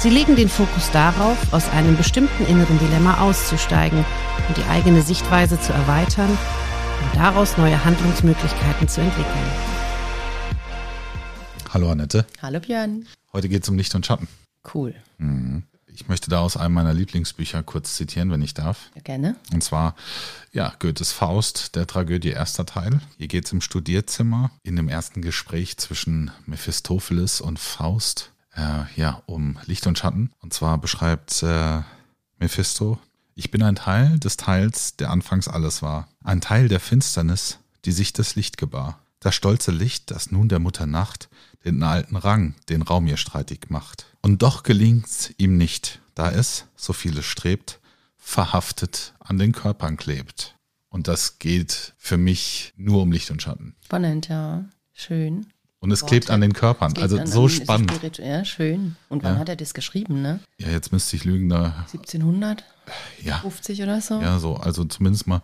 Sie legen den Fokus darauf, aus einem bestimmten inneren Dilemma auszusteigen und die eigene Sichtweise zu erweitern und daraus neue Handlungsmöglichkeiten zu entwickeln. Hallo Annette. Hallo Björn. Heute geht es um Licht und Schatten. Cool. Mhm. Ich möchte da aus einem meiner Lieblingsbücher kurz zitieren, wenn ich darf. Ja, gerne. Und zwar, ja, Goethes Faust, der Tragödie erster Teil. Hier geht es im Studierzimmer in dem ersten Gespräch zwischen Mephistopheles und Faust, äh, ja, um Licht und Schatten. Und zwar beschreibt äh, Mephisto, ich bin ein Teil des Teils, der anfangs alles war. Ein Teil der Finsternis, die sich das Licht gebar. Das stolze Licht, das nun der Mutter Nacht den alten Rang, den Raum ihr streitig macht. Und doch gelingt's ihm nicht, da es, so vieles strebt, verhaftet an den Körpern klebt. Und das geht für mich nur um Licht und Schatten. Spannend, ja. Schön. Und es Worte. klebt an den Körpern. Also so an, spannend. Ja, schön. Und wann ja. hat er das geschrieben, ne? Ja, jetzt müsste ich lügen, da. 1700? Ja. 50 oder so? Ja, so. Also zumindest mal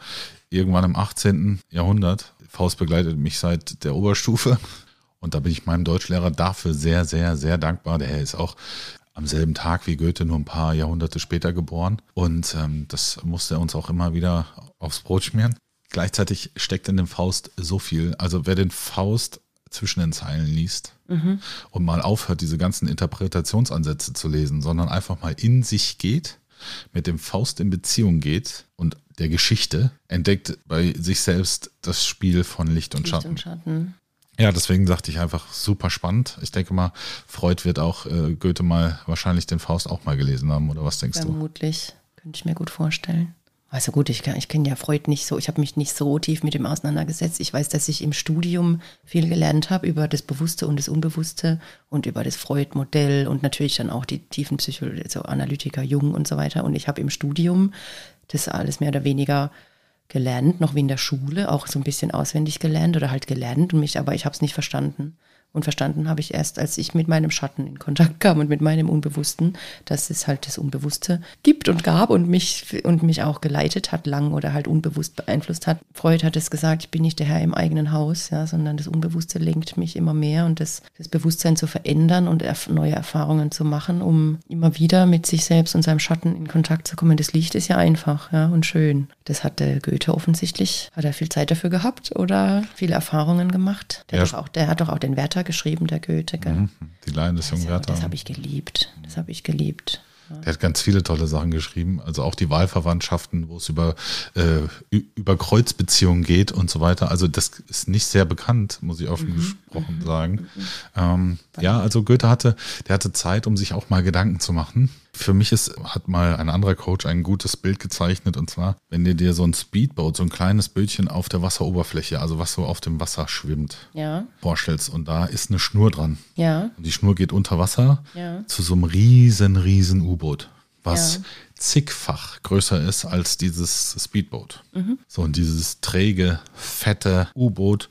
irgendwann im 18. Jahrhundert. Faust begleitet mich seit der Oberstufe. Und da bin ich meinem Deutschlehrer dafür sehr, sehr, sehr dankbar. Der ist auch am selben Tag wie Goethe, nur ein paar Jahrhunderte später geboren. Und ähm, das musste er uns auch immer wieder aufs Brot schmieren. Gleichzeitig steckt in dem Faust so viel. Also wer den Faust zwischen den Zeilen liest mhm. und mal aufhört, diese ganzen Interpretationsansätze zu lesen, sondern einfach mal in sich geht, mit dem Faust in Beziehung geht und der Geschichte, entdeckt bei sich selbst das Spiel von Licht und Licht Schatten. Und Schatten. Ja, deswegen sagte ich einfach super spannend. Ich denke mal, Freud wird auch äh, Goethe mal wahrscheinlich den Faust auch mal gelesen haben, oder was denkst Vermutlich. du? Vermutlich, könnte ich mir gut vorstellen. Also gut, ich, ich kenne ja Freud nicht so, ich habe mich nicht so tief mit ihm auseinandergesetzt. Ich weiß, dass ich im Studium viel gelernt habe über das Bewusste und das Unbewusste und über das Freud-Modell und natürlich dann auch die tiefen Psychologie, also Analytiker Jung und so weiter. Und ich habe im Studium das alles mehr oder weniger gelernt, noch wie in der Schule, auch so ein bisschen auswendig gelernt oder halt gelernt und mich, aber ich habe es nicht verstanden. Und verstanden habe ich erst, als ich mit meinem Schatten in Kontakt kam und mit meinem Unbewussten, dass es halt das Unbewusste gibt und gab und mich, und mich auch geleitet hat, lang oder halt unbewusst beeinflusst hat. Freud hat es gesagt, ich bin nicht der Herr im eigenen Haus, ja, sondern das Unbewusste lenkt mich immer mehr und das, das Bewusstsein zu verändern und erf neue Erfahrungen zu machen, um immer wieder mit sich selbst und seinem Schatten in Kontakt zu kommen. Das Licht ist ja einfach, ja, und schön. Das hat der Goethe offensichtlich, hat er viel Zeit dafür gehabt oder viele Erfahrungen gemacht. Der, ja. hat, doch auch, der hat doch auch den Werther geschrieben, der Goethe. Mhm. Die Laien des jungen Werther. Das habe ich geliebt. Das habe ich geliebt. Der hat ganz viele tolle Sachen geschrieben, also auch die Wahlverwandtschaften, wo es über, äh, über Kreuzbeziehungen geht und so weiter. Also das ist nicht sehr bekannt, muss ich offen mhm. gesprochen mhm. sagen. Mhm. Ähm, ja, also Goethe hatte, der hatte Zeit, um sich auch mal Gedanken zu machen. Für mich ist, hat mal ein anderer Coach ein gutes Bild gezeichnet und zwar, wenn du dir so ein Speedboat, so ein kleines Bötchen auf der Wasseroberfläche, also was so auf dem Wasser schwimmt, ja. vorstellst und da ist eine Schnur dran. Ja. Und die Schnur geht unter Wasser ja. zu so einem riesen, riesen U-Boot, was zigfach größer ist als dieses Speedboat. Mhm. So, und dieses träge, fette U-Boot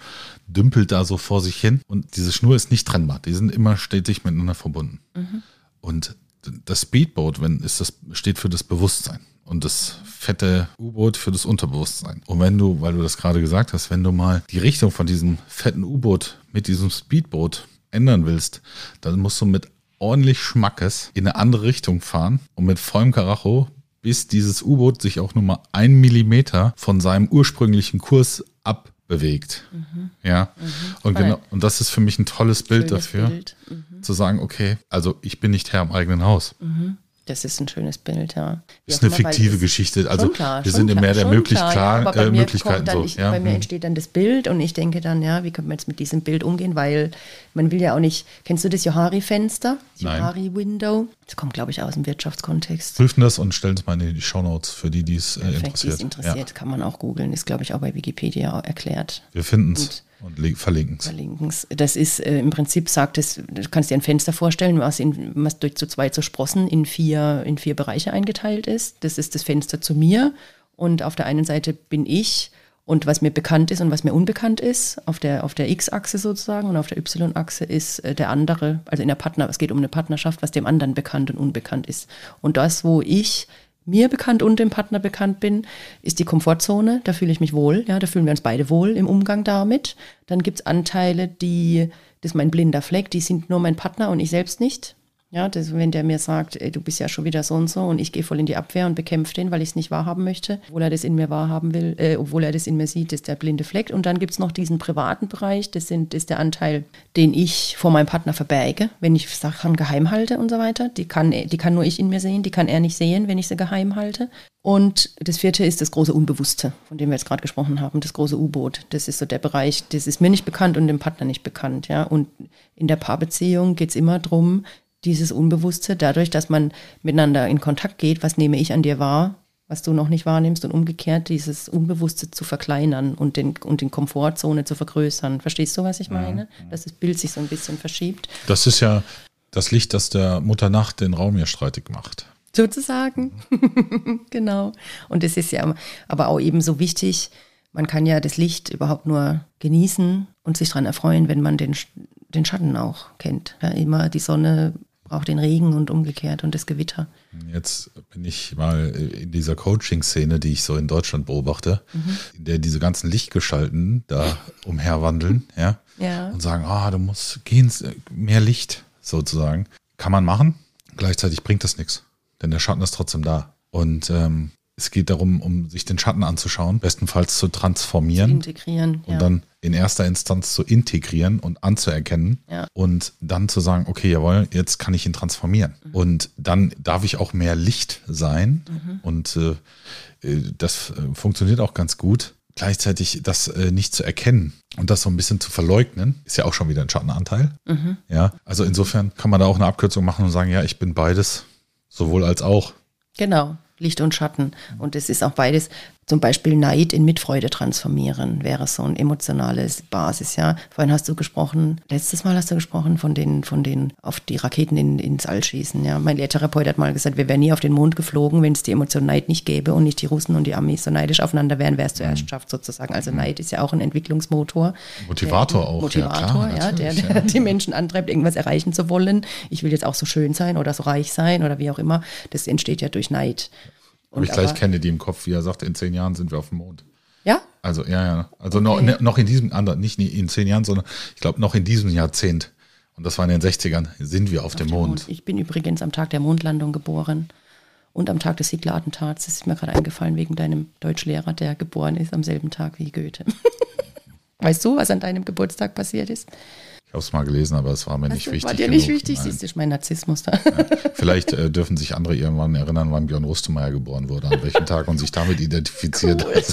dümpelt da so vor sich hin und diese Schnur ist nicht trennbar. Die sind immer stetig miteinander verbunden. Mhm. Und das Speedboat, wenn ist das steht für das Bewusstsein und das fette U-Boot für das Unterbewusstsein. Und wenn du, weil du das gerade gesagt hast, wenn du mal die Richtung von diesem fetten U-Boot mit diesem Speedboot ändern willst, dann musst du mit ordentlich Schmackes in eine andere Richtung fahren und mit vollem Karacho, bis dieses U-Boot sich auch nur mal ein Millimeter von seinem ursprünglichen Kurs abbewegt. Mhm. Ja. Mhm. Und genau, und das ist für mich ein tolles Bild Schönes dafür. Bild. Mhm zu sagen, okay, also ich bin nicht Herr im eigenen Haus. Mhm. Das ist ein schönes Bild, ja. Wie ist eine fiktive Geschichte. Also klar, wir sind im Meer der möglich klar, klar äh, Möglichkeiten. So, ich, ja. Bei mir hm. entsteht dann das Bild und ich denke dann, ja, wie können wir jetzt mit diesem Bild umgehen, weil man will ja auch nicht, kennst du das Johari-Fenster? Johari-Window? Das kommt, glaube ich, aus dem Wirtschaftskontext. Prüfen das und stellen es mal in die Shownotes für die, die es äh, interessiert. Die es interessiert, ja. kann man auch googeln. Ist, glaube ich, auch bei Wikipedia erklärt. Wir finden es. Und verlinken es. Verlinken es. Das ist äh, im Prinzip, sagt es, du kannst dir ein Fenster vorstellen, was, in, was durch zu zwei zu Sprossen in vier, in vier Bereiche eingeteilt ist. Das ist das Fenster zu mir. Und auf der einen Seite bin ich und was mir bekannt ist und was mir unbekannt ist, auf der, auf der X-Achse sozusagen und auf der Y-Achse ist äh, der andere, also in der Partner, es geht um eine Partnerschaft, was dem anderen bekannt und unbekannt ist. Und das, wo ich mir bekannt und dem Partner bekannt bin, ist die Komfortzone. Da fühle ich mich wohl. Ja, da fühlen wir uns beide wohl im Umgang damit. Dann gibt es Anteile, die, das ist mein blinder Fleck, die sind nur mein Partner und ich selbst nicht. Ja, das, wenn der mir sagt, ey, du bist ja schon wieder so und so und ich gehe voll in die Abwehr und bekämpfe den, weil ich es nicht wahrhaben möchte, obwohl er das in mir wahrhaben will, äh, obwohl er das in mir sieht, ist der blinde Fleck. Und dann gibt es noch diesen privaten Bereich, das sind, ist der Anteil, den ich vor meinem Partner verberge, wenn ich Sachen geheim halte und so weiter. Die kann, die kann nur ich in mir sehen, die kann er nicht sehen, wenn ich sie geheim halte. Und das vierte ist das große Unbewusste, von dem wir jetzt gerade gesprochen haben, das große U-Boot. Das ist so der Bereich, das ist mir nicht bekannt und dem Partner nicht bekannt. Ja? Und in der Paarbeziehung geht es immer darum, dieses Unbewusste, dadurch, dass man miteinander in Kontakt geht, was nehme ich an dir wahr, was du noch nicht wahrnimmst und umgekehrt dieses Unbewusste zu verkleinern und den, und den Komfortzone zu vergrößern. Verstehst du, was ich meine? Mhm. Dass das Bild sich so ein bisschen verschiebt. Das ist ja das Licht, das der Mutter Nacht den Raum hier streitig macht. Sozusagen. genau. Und es ist ja aber auch eben so wichtig, man kann ja das Licht überhaupt nur genießen und sich daran erfreuen, wenn man den, den Schatten auch kennt. Ja, immer die Sonne auch den Regen und umgekehrt und das Gewitter. Jetzt bin ich mal in dieser Coaching-Szene, die ich so in Deutschland beobachte, mhm. in der diese ganzen Lichtgestalten da umherwandeln, ja, ja. und sagen, ah, du musst gehen, mehr Licht sozusagen. Kann man machen, gleichzeitig bringt das nichts, denn der Schatten ist trotzdem da. Und ähm, es geht darum, um sich den Schatten anzuschauen, bestenfalls zu transformieren. Zu integrieren. Und ja. dann in erster Instanz zu integrieren und anzuerkennen. Ja. Und dann zu sagen, okay, jawohl, jetzt kann ich ihn transformieren. Mhm. Und dann darf ich auch mehr Licht sein. Mhm. Und äh, äh das äh, funktioniert auch ganz gut. Gleichzeitig das äh, nicht zu erkennen und das so ein bisschen zu verleugnen, ist ja auch schon wieder ein Schattenanteil. Mhm. Ja, also insofern kann man da auch eine Abkürzung machen und sagen, ja, ich bin beides, sowohl als auch. Genau. Licht und Schatten. Und es ist auch beides, zum Beispiel Neid in Mitfreude transformieren, wäre so ein emotionales Basis, ja. Vorhin hast du gesprochen, letztes Mal hast du gesprochen von den, von den auf die Raketen in, ins All schießen, ja. Mein Lehrtherapeut hat mal gesagt, wir wären nie auf den Mond geflogen, wenn es die Emotion Neid nicht gäbe und nicht die Russen und die Amis so neidisch aufeinander wären, wer es zuerst mhm. schafft, sozusagen. Also mhm. Neid ist ja auch ein Entwicklungsmotor. Motivator der, auch. Motivator, ja, klar, ja der, der ja. die Menschen antreibt, irgendwas erreichen zu wollen. Ich will jetzt auch so schön sein oder so reich sein oder wie auch immer. Das entsteht ja durch Neid. Habe ich gleich Kennedy im Kopf, wie er sagt, in zehn Jahren sind wir auf dem Mond. Ja? Also, ja, ja. Also okay. noch, ne, noch in diesem, nicht in zehn Jahren, sondern ich glaube noch in diesem Jahrzehnt. Und das war in den 60ern, sind wir auf, auf dem Mond. Mond. Ich bin übrigens am Tag der Mondlandung geboren und am Tag des Hitler-Attentats. Das ist mir gerade eingefallen wegen deinem Deutschlehrer, der geboren ist am selben Tag wie Goethe. weißt du, was an deinem Geburtstag passiert ist? Ich habe es mal gelesen, aber es war mir nicht wichtig. War dir nicht wichtig, Nein. siehst du, mein Narzissmus da. Ja. Vielleicht äh, dürfen sich andere irgendwann erinnern, wann Björn Rustemeyer geboren wurde, an welchem Tag und sich damit identifiziert. Cool.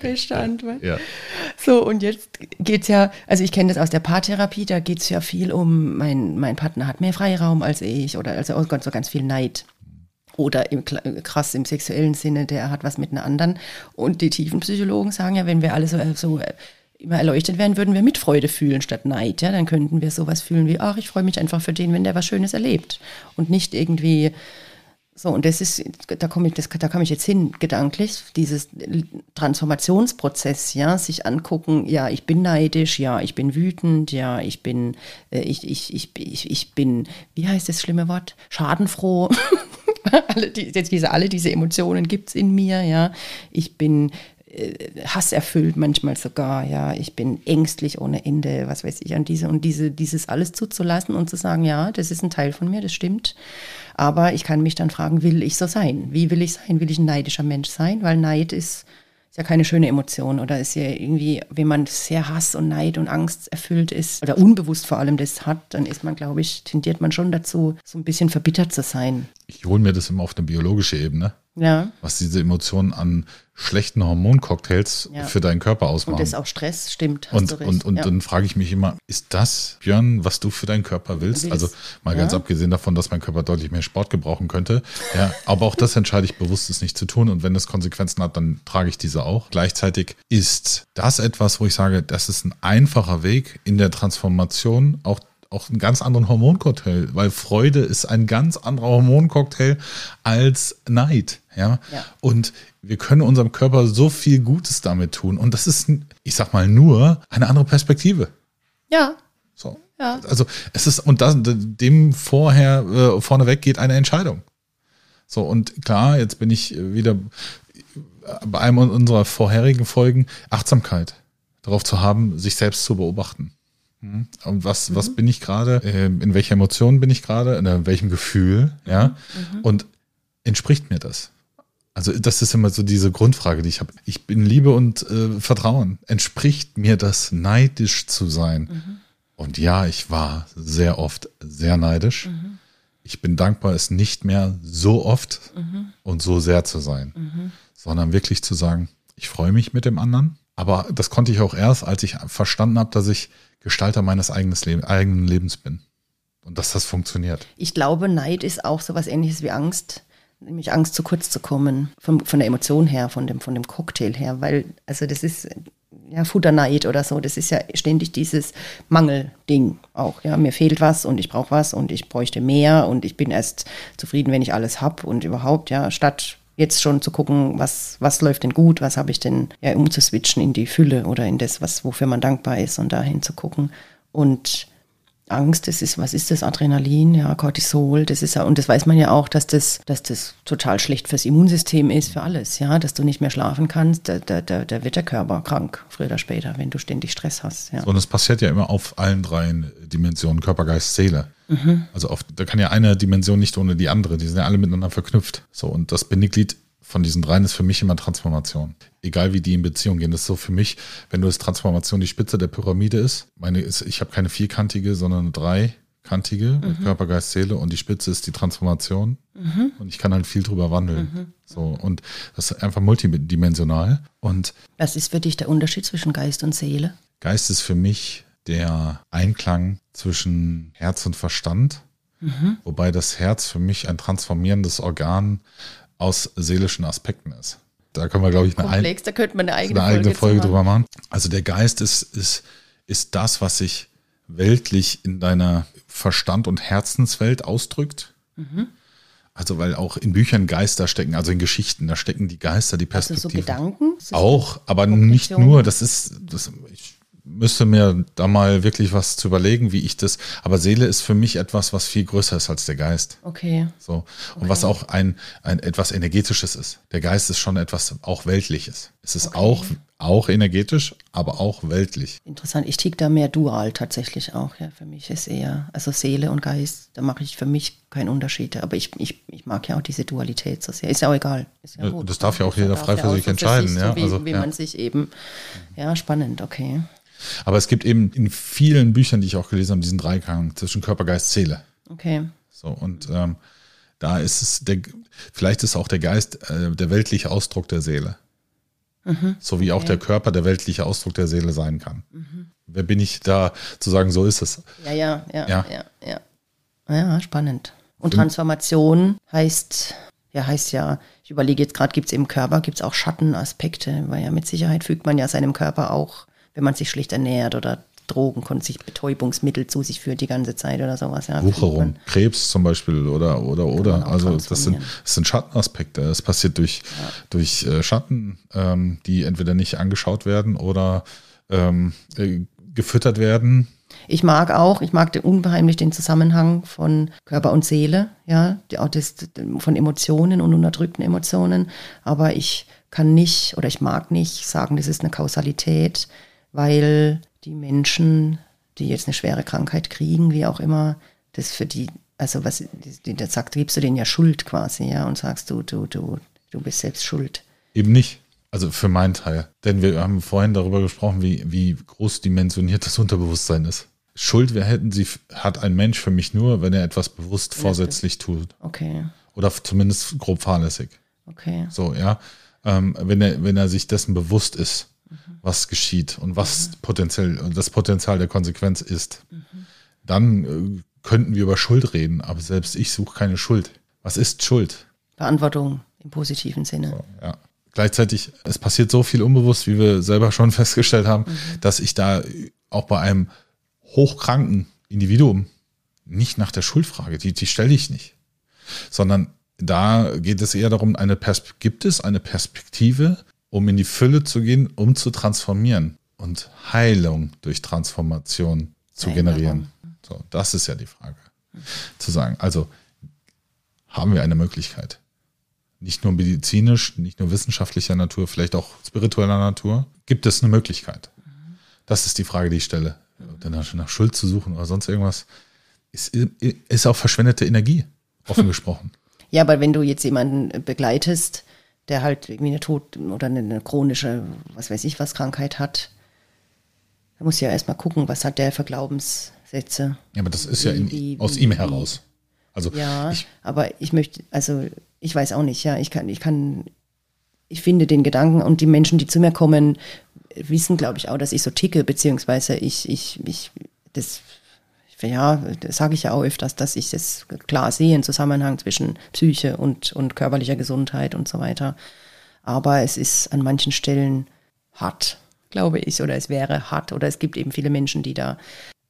Bestand. Ja. So, und jetzt geht es ja, also ich kenne das aus der Paartherapie, da geht es ja viel um, mein, mein Partner hat mehr Freiraum als ich oder also ganz, so ganz viel Neid oder im, krass im sexuellen Sinne, der hat was mit einer anderen. Und die Tiefenpsychologen sagen ja, wenn wir alle so, so immer erleuchtet werden, würden wir mit Freude fühlen statt Neid. Ja, dann könnten wir sowas fühlen wie, ach, ich freue mich einfach für den, wenn der was Schönes erlebt. Und nicht irgendwie so, und das ist, da komme ich, das, da komme ich jetzt hin, gedanklich, dieses Transformationsprozess, ja, sich angucken, ja, ich bin neidisch, ja, ich bin wütend, ja, ich bin, äh, ich, ich, ich, ich, ich bin, wie heißt das schlimme Wort? Schadenfroh. alle, die, diese, alle diese Emotionen gibt es in mir, ja. Ich bin hasserfüllt manchmal sogar, ja, ich bin ängstlich ohne Ende, was weiß ich, an diese und diese, dieses alles zuzulassen und zu sagen, ja, das ist ein Teil von mir, das stimmt. Aber ich kann mich dann fragen, will ich so sein? Wie will ich sein? Will ich ein neidischer Mensch sein? Weil Neid ist, ist ja keine schöne Emotion oder ist ja irgendwie, wenn man sehr Hass und Neid und Angst erfüllt ist oder unbewusst vor allem das hat, dann ist man, glaube ich, tendiert man schon dazu, so ein bisschen verbittert zu sein. Ich hole mir das immer auf eine biologische Ebene Ja. Was diese Emotionen an schlechten Hormoncocktails Ja. für deinen Körper Und ausmachen. das ist auch Stress, stimmt, Und, und, und ja. dann frage ich mich immer, ist das, Björn, was du für deinen Körper willst? Willst. Also mal ganz Ja. abgesehen davon, dass mein Körper deutlich mehr Sport gebrauchen könnte. Ja, aber auch das entscheide ich bewusst, es nicht zu tun. Und wenn es Konsequenzen hat, dann trage ich diese auch. Gleichzeitig ist das etwas, wo ich sage, das ist ein einfacher Weg in der Transformation, auch auch einen ganz anderen Hormoncocktail, weil Freude ist ein ganz anderer Hormoncocktail als Neid. Ja? Ja. Und wir können unserem Körper so viel Gutes damit tun. Und das ist, ich sag mal, nur eine andere Perspektive. ja, So. Ja. Also es ist, und das, dem vorher, äh, vorneweg geht eine Entscheidung. So, und klar, jetzt bin ich wieder bei einem unserer vorherigen Folgen, Achtsamkeit darauf zu haben, sich selbst zu beobachten. Mhm. Und was, was bin ich gerade? Ähm, In welcher Emotion bin ich gerade? In welchem Gefühl? Ja. Und entspricht mir das? Also das ist immer so diese Grundfrage, die ich habe. Ich bin Liebe und äh, Vertrauen. Entspricht mir das, neidisch zu sein? Und ja, ich war sehr oft sehr neidisch. Ich bin dankbar, es nicht mehr so oft und so sehr zu sein, sondern wirklich zu sagen, ich freue mich mit dem anderen. Aber das konnte ich auch erst, als ich verstanden habe, dass ich Gestalter meines Leben, eigenen Lebens bin. Und dass das funktioniert. Ich glaube, Neid ist auch so was ähnliches wie Angst. Nämlich Angst, zu kurz zu kommen. Von, von der Emotion her, von dem, von dem Cocktail her. Weil, also das ist ja Futterneid oder so. Das ist ja ständig dieses Mangelding auch. Ja, mir fehlt was und ich brauche was und ich bräuchte mehr und ich bin erst zufrieden, wenn ich alles habe und überhaupt, ja, statt jetzt schon zu gucken, was, was läuft denn gut, was habe ich denn, ja, umzuswitchen in die Fülle oder in das, was, wofür man dankbar ist und dahin zu gucken. Und Angst, das ist, was ist das? Adrenalin, ja, Cortisol, das ist ja, und das weiß man ja auch, dass das, dass das total schlecht fürs Immunsystem ist, für alles, ja, dass du nicht mehr schlafen kannst, da, da, da, da wird der Körper krank, früher oder später, wenn du ständig Stress hast, ja. Und es passiert ja immer auf allen drei Dimensionen, Körper, Geist, Seele. Also auf, da kann ja eine Dimension nicht ohne die andere, die sind ja alle miteinander verknüpft. So, und das Bindeglied von diesen dreien ist für mich immer Transformation. Egal wie die in Beziehung gehen. Das ist so für mich, wenn du es Transformation die Spitze der Pyramide ist, meine ist, ich habe keine vierkantige, sondern eine dreikantige mit Körper, Geist, Seele und die Spitze ist die Transformation. Und ich kann halt viel drüber wandeln. So, und das ist einfach multidimensional. Und Was ist für dich der Unterschied zwischen Geist und Seele? Geist ist für mich der Einklang zwischen Herz und Verstand, wobei das Herz für mich ein transformierendes Organ aus seelischen Aspekten ist. Da können wir, glaube ich, eine, ein, Komplex, da könnte man eine eigene, eine eigene Folge zu drüber machen. Also der Geist ist, ist, ist das, was sich weltlich in deiner Verstand- und Herzenswelt ausdrückt. Also weil auch in Büchern Geister stecken, also in Geschichten, da stecken die Geister, die Also so Perspektiven. Gedanken? Auch, aber nicht nur. Das ist, das, ich müsste mir da mal wirklich was zu überlegen, wie ich das. Aber Seele ist für mich etwas, was viel größer ist als der Geist. Okay. So. Und was auch ein, ein etwas Energetisches ist. Der Geist ist schon etwas auch Weltliches. Es ist auch, auch energetisch, aber auch weltlich. Interessant. Ich tick da mehr dual tatsächlich auch. Ja, für mich ist eher, also Seele und Geist, da mache ich für mich keinen Unterschied. Aber ich, ich, ich mag ja auch diese Dualität so sehr. Ist ja auch egal. Ist ja gut. das darf ja auch jeder frei für sich entscheiden, sich, ja, So wie, also, wie ja. man sich eben, ja, spannend, okay. Aber es gibt eben in vielen Büchern, die ich auch gelesen habe, diesen Dreiklang zwischen Körper, Geist, Seele. Okay. So, und ähm, da ist es, der, vielleicht ist auch der Geist äh, der weltliche Ausdruck der Seele. So wie auch der Körper der weltliche Ausdruck der Seele sein kann. Wer bin ich da zu sagen, so ist es? Ja, ja, ja, Ja. ja, ja. Ja, spannend. Und Transformation heißt, ja, heißt ja, ich überlege jetzt gerade, gibt es im Körper, gibt es auch Schattenaspekte, weil ja mit Sicherheit fügt man ja seinem Körper auch, wenn man sich schlecht ernährt oder Drogen, sich Betäubungsmittel zu sich führt die ganze Zeit oder sowas. Ja, Wucherung, Krebs zum Beispiel oder oder oder. Also das sind, das sind Schattenaspekte. Es passiert durch, durch äh, Schatten, ähm, die entweder nicht angeschaut werden oder ähm, äh, gefüttert werden. Ich mag auch, ich mag den, unheimlich den Zusammenhang von Körper und Seele, ja, auch das, von Emotionen und unterdrückten Emotionen. Aber ich kann nicht oder ich mag nicht sagen, das ist eine Kausalität, weil die Menschen, die jetzt eine schwere Krankheit kriegen, wie auch immer, das für die, also was, das sagt, gibst du denen ja Schuld quasi, ja, und sagst du, du, du, du bist selbst schuld. Eben nicht. Also für meinen Teil. Denn wir haben vorhin darüber gesprochen, wie, wie groß dimensioniert das Unterbewusstsein ist. Schuld, wer hätten sie, hat ein Mensch für mich nur, wenn er etwas bewusst vorsätzlich tut. Okay. Oder zumindest grob fahrlässig. Okay. So, ja. Ähm, wenn, er, wenn er sich dessen bewusst ist. Was geschieht und was mhm. potenziell das Potenzial der Konsequenz ist, mhm. dann äh, könnten wir über Schuld reden, aber selbst ich suche keine Schuld. Was ist Schuld? Verantwortung im positiven Sinne. So, ja. Gleichzeitig, es passiert so viel unbewusst, wie wir selber schon festgestellt haben, mhm. dass ich da auch bei einem hochkranken Individuum nicht nach der Schuldfrage, die, die stelle ich nicht, sondern da geht es eher darum, eine gibt es eine Perspektive, um in die Fülle zu gehen, um zu transformieren und Heilung durch Transformation zu generieren. So, das ist ja die Frage. Zu sagen, also haben wir eine Möglichkeit. Nicht nur medizinisch, nicht nur wissenschaftlicher Natur, vielleicht auch spiritueller Natur. Gibt es eine Möglichkeit? Das ist die Frage, die ich stelle. Dann nach Schuld zu suchen oder sonst irgendwas, ist, ist auch verschwendete Energie, offen gesprochen. Ja, aber wenn du jetzt jemanden begleitest, der halt irgendwie eine Tod- oder eine chronische, was weiß ich was, Krankheit hat, dann musst du ja erstmal gucken, was hat der für Glaubenssätze. Ja, aber das ist wie, ja in, wie, aus wie, ihm heraus. Also ja, ich, aber ich möchte, also ich weiß auch nicht, ja, ich kann, ich kann, ich finde den Gedanken und die Menschen, die zu mir kommen, wissen, glaube ich, auch, dass ich so ticke, beziehungsweise ich, ich, ich, das ja, das sage ich ja auch öfters, dass ich das klar sehe, einen Zusammenhang zwischen Psyche und, und körperlicher Gesundheit und so weiter. Aber es ist an manchen Stellen hart, glaube ich, oder es wäre hart. Oder es gibt eben viele Menschen, die da,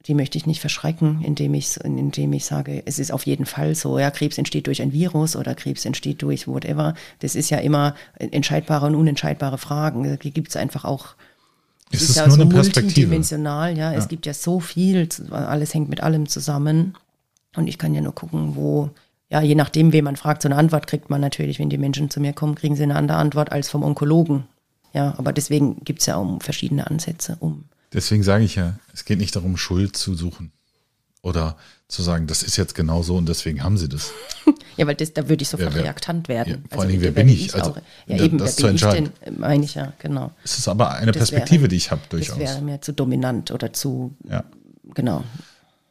die möchte ich nicht verschrecken, indem ich, indem ich sage, es ist auf jeden Fall so, ja, Krebs entsteht durch ein Virus oder Krebs entsteht durch whatever. Das ist ja immer entscheidbare und unentscheidbare Fragen. Da gibt es einfach auch es ist, ist ja nur so eine multidimensional, ja. ja. Es gibt ja so viel, alles hängt mit allem zusammen. Und ich kann ja nur gucken, wo, ja, je nachdem, wen man fragt, so eine Antwort kriegt man natürlich, wenn die Menschen zu mir kommen, kriegen sie eine andere Antwort als vom Onkologen. Ja, aber deswegen gibt es ja auch verschiedene Ansätze, um. Deswegen sage ich ja, es geht nicht darum, Schuld zu suchen. Oder zu sagen, das ist jetzt genau so und deswegen haben sie das. ja, weil das, da würde ich sofort wer, reaktant werden. Ja, vor also, allem, wer bin ich? Also, auch, ja, eben, das wer bin ich denn, meine ich ja, genau. Es ist aber eine das Perspektive, wäre, die ich habe durchaus. Das wäre mir zu dominant oder zu, ja. genau.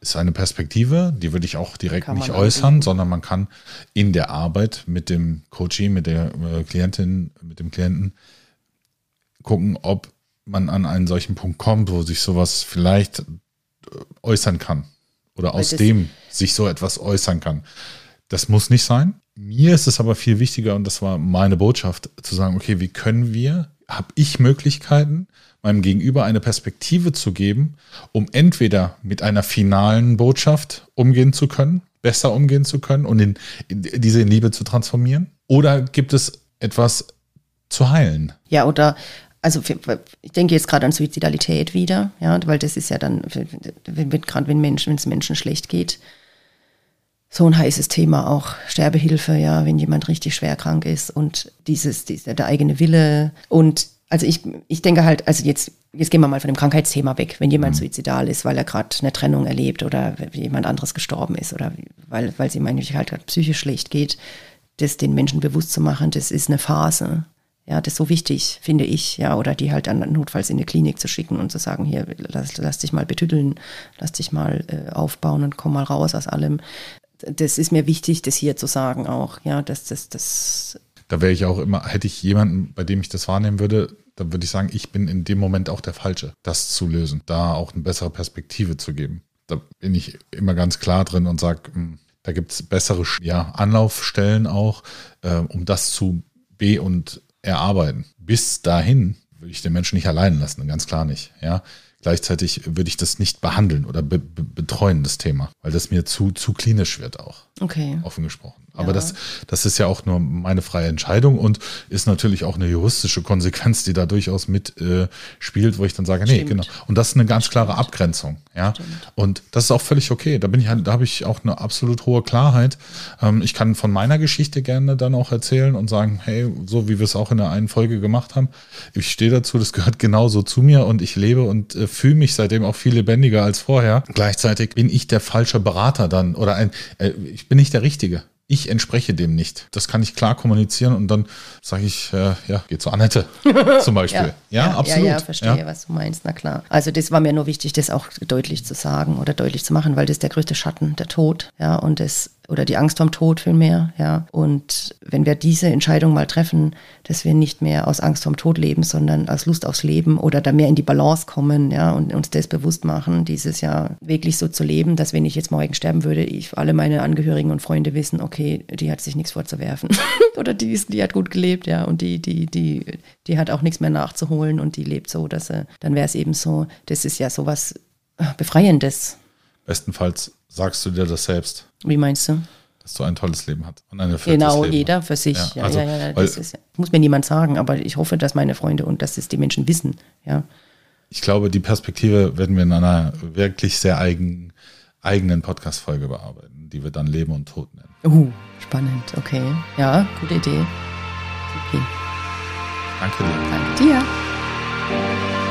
Es ist eine Perspektive, die würde ich auch direkt nicht äußern, angehen. sondern man kann in der Arbeit mit dem Coaching, mit der äh, Klientin, mit dem Klienten gucken, ob man an einen solchen Punkt kommt, wo sich sowas vielleicht äh, äußern kann oder aus dem sich so etwas äußern kann. Das muss nicht sein. Mir ist es aber viel wichtiger, und das war meine Botschaft, zu sagen, okay, wie können wir, habe ich Möglichkeiten, meinem Gegenüber eine Perspektive zu geben, um entweder mit einer finalen Botschaft umgehen zu können, besser umgehen zu können und in, in diese in Liebe zu transformieren? Oder gibt es etwas zu heilen? Ja, oder also für, ich denke jetzt gerade an Suizidalität wieder, ja, weil das ist ja dann, gerade wenn Menschen, wenn es Menschen schlecht geht, so ein heißes Thema auch Sterbehilfe, ja, wenn jemand richtig schwer krank ist und dieses, dieser, der eigene Wille und also ich, ich denke halt, also jetzt, jetzt gehen wir mal von dem Krankheitsthema weg, wenn jemand mhm. suizidal ist, weil er gerade eine Trennung erlebt oder jemand anderes gestorben ist oder weil, weil es ihm eigentlich halt gerade psychisch schlecht geht, das den Menschen bewusst zu machen, das ist eine Phase. Ja, das ist so wichtig, finde ich, ja, oder die halt dann notfalls in die Klinik zu schicken und zu sagen, hier, lass, lass dich mal betütteln, lass dich mal äh, aufbauen und komm mal raus aus allem. Das ist mir wichtig, das hier zu sagen auch, ja, dass das, das. Da wäre ich auch immer, hätte ich jemanden, bei dem ich das wahrnehmen würde, dann würde ich sagen, ich bin in dem Moment auch der Falsche, das zu lösen, da auch eine bessere Perspektive zu geben. Da bin ich immer ganz klar drin und sage, hm, da gibt es bessere ja, Anlaufstellen auch, äh, um das zu be- und erarbeiten. Bis dahin würde ich den Menschen nicht allein lassen, ganz klar nicht. Ja, Gleichzeitig würde ich das nicht behandeln oder be betreuen, das Thema, weil das mir zu, zu klinisch wird auch. Okay. Offen gesprochen. Aber ja. das, das ist ja auch nur meine freie Entscheidung und ist natürlich auch eine juristische Konsequenz, die da durchaus mit äh, spielt, wo ich dann sage, nee, Stimmt. genau. Und das ist eine ganz klare Abgrenzung. Ja. Stimmt. Und das ist auch völlig okay. Da bin ich, da habe ich auch eine absolut hohe Klarheit. Ähm, ich kann von meiner Geschichte gerne dann auch erzählen und sagen, hey, so wie wir es auch in der einen Folge gemacht haben, ich stehe dazu, das gehört genauso zu mir und ich lebe und äh, fühle mich seitdem auch viel lebendiger als vorher. Gleichzeitig bin ich der falsche Berater dann oder ein, äh, ich bin nicht der Richtige ich entspreche dem nicht. Das kann ich klar kommunizieren und dann sage ich, äh, ja, geh zu Annette zum Beispiel. ja, ja, ja, absolut. Ja, ja, verstehe, ja. was du meinst, na klar. Also das war mir nur wichtig, das auch deutlich zu sagen oder deutlich zu machen, weil das ist der größte Schatten, der Tod. Ja, und das oder die Angst vorm Tod vielmehr, ja. Und wenn wir diese Entscheidung mal treffen, dass wir nicht mehr aus Angst vorm Tod leben, sondern aus Lust aufs Leben oder da mehr in die Balance kommen, ja, und uns das bewusst machen, dieses Jahr wirklich so zu leben, dass wenn ich jetzt morgen sterben würde, ich alle meine Angehörigen und Freunde wissen, okay, die hat sich nichts vorzuwerfen. oder die, die hat gut gelebt, ja, und die, die, die, die hat auch nichts mehr nachzuholen und die lebt so, dass sie, dann wäre es eben so, das ist ja sowas Befreiendes. Bestenfalls sagst du dir das selbst. Wie meinst du? Dass du ein tolles Leben hast. Und ein genau, Leben jeder für sich. Ja, ja, also, ja, das ist, muss mir niemand sagen, aber ich hoffe, dass meine Freunde und dass es die Menschen wissen. Ja. Ich glaube, die Perspektive werden wir in einer wirklich sehr eigen, eigenen Podcast-Folge bearbeiten, die wir dann Leben und Tod nennen. Uh, spannend, okay. Ja, gute Idee. Okay. Danke dir. Danke dir.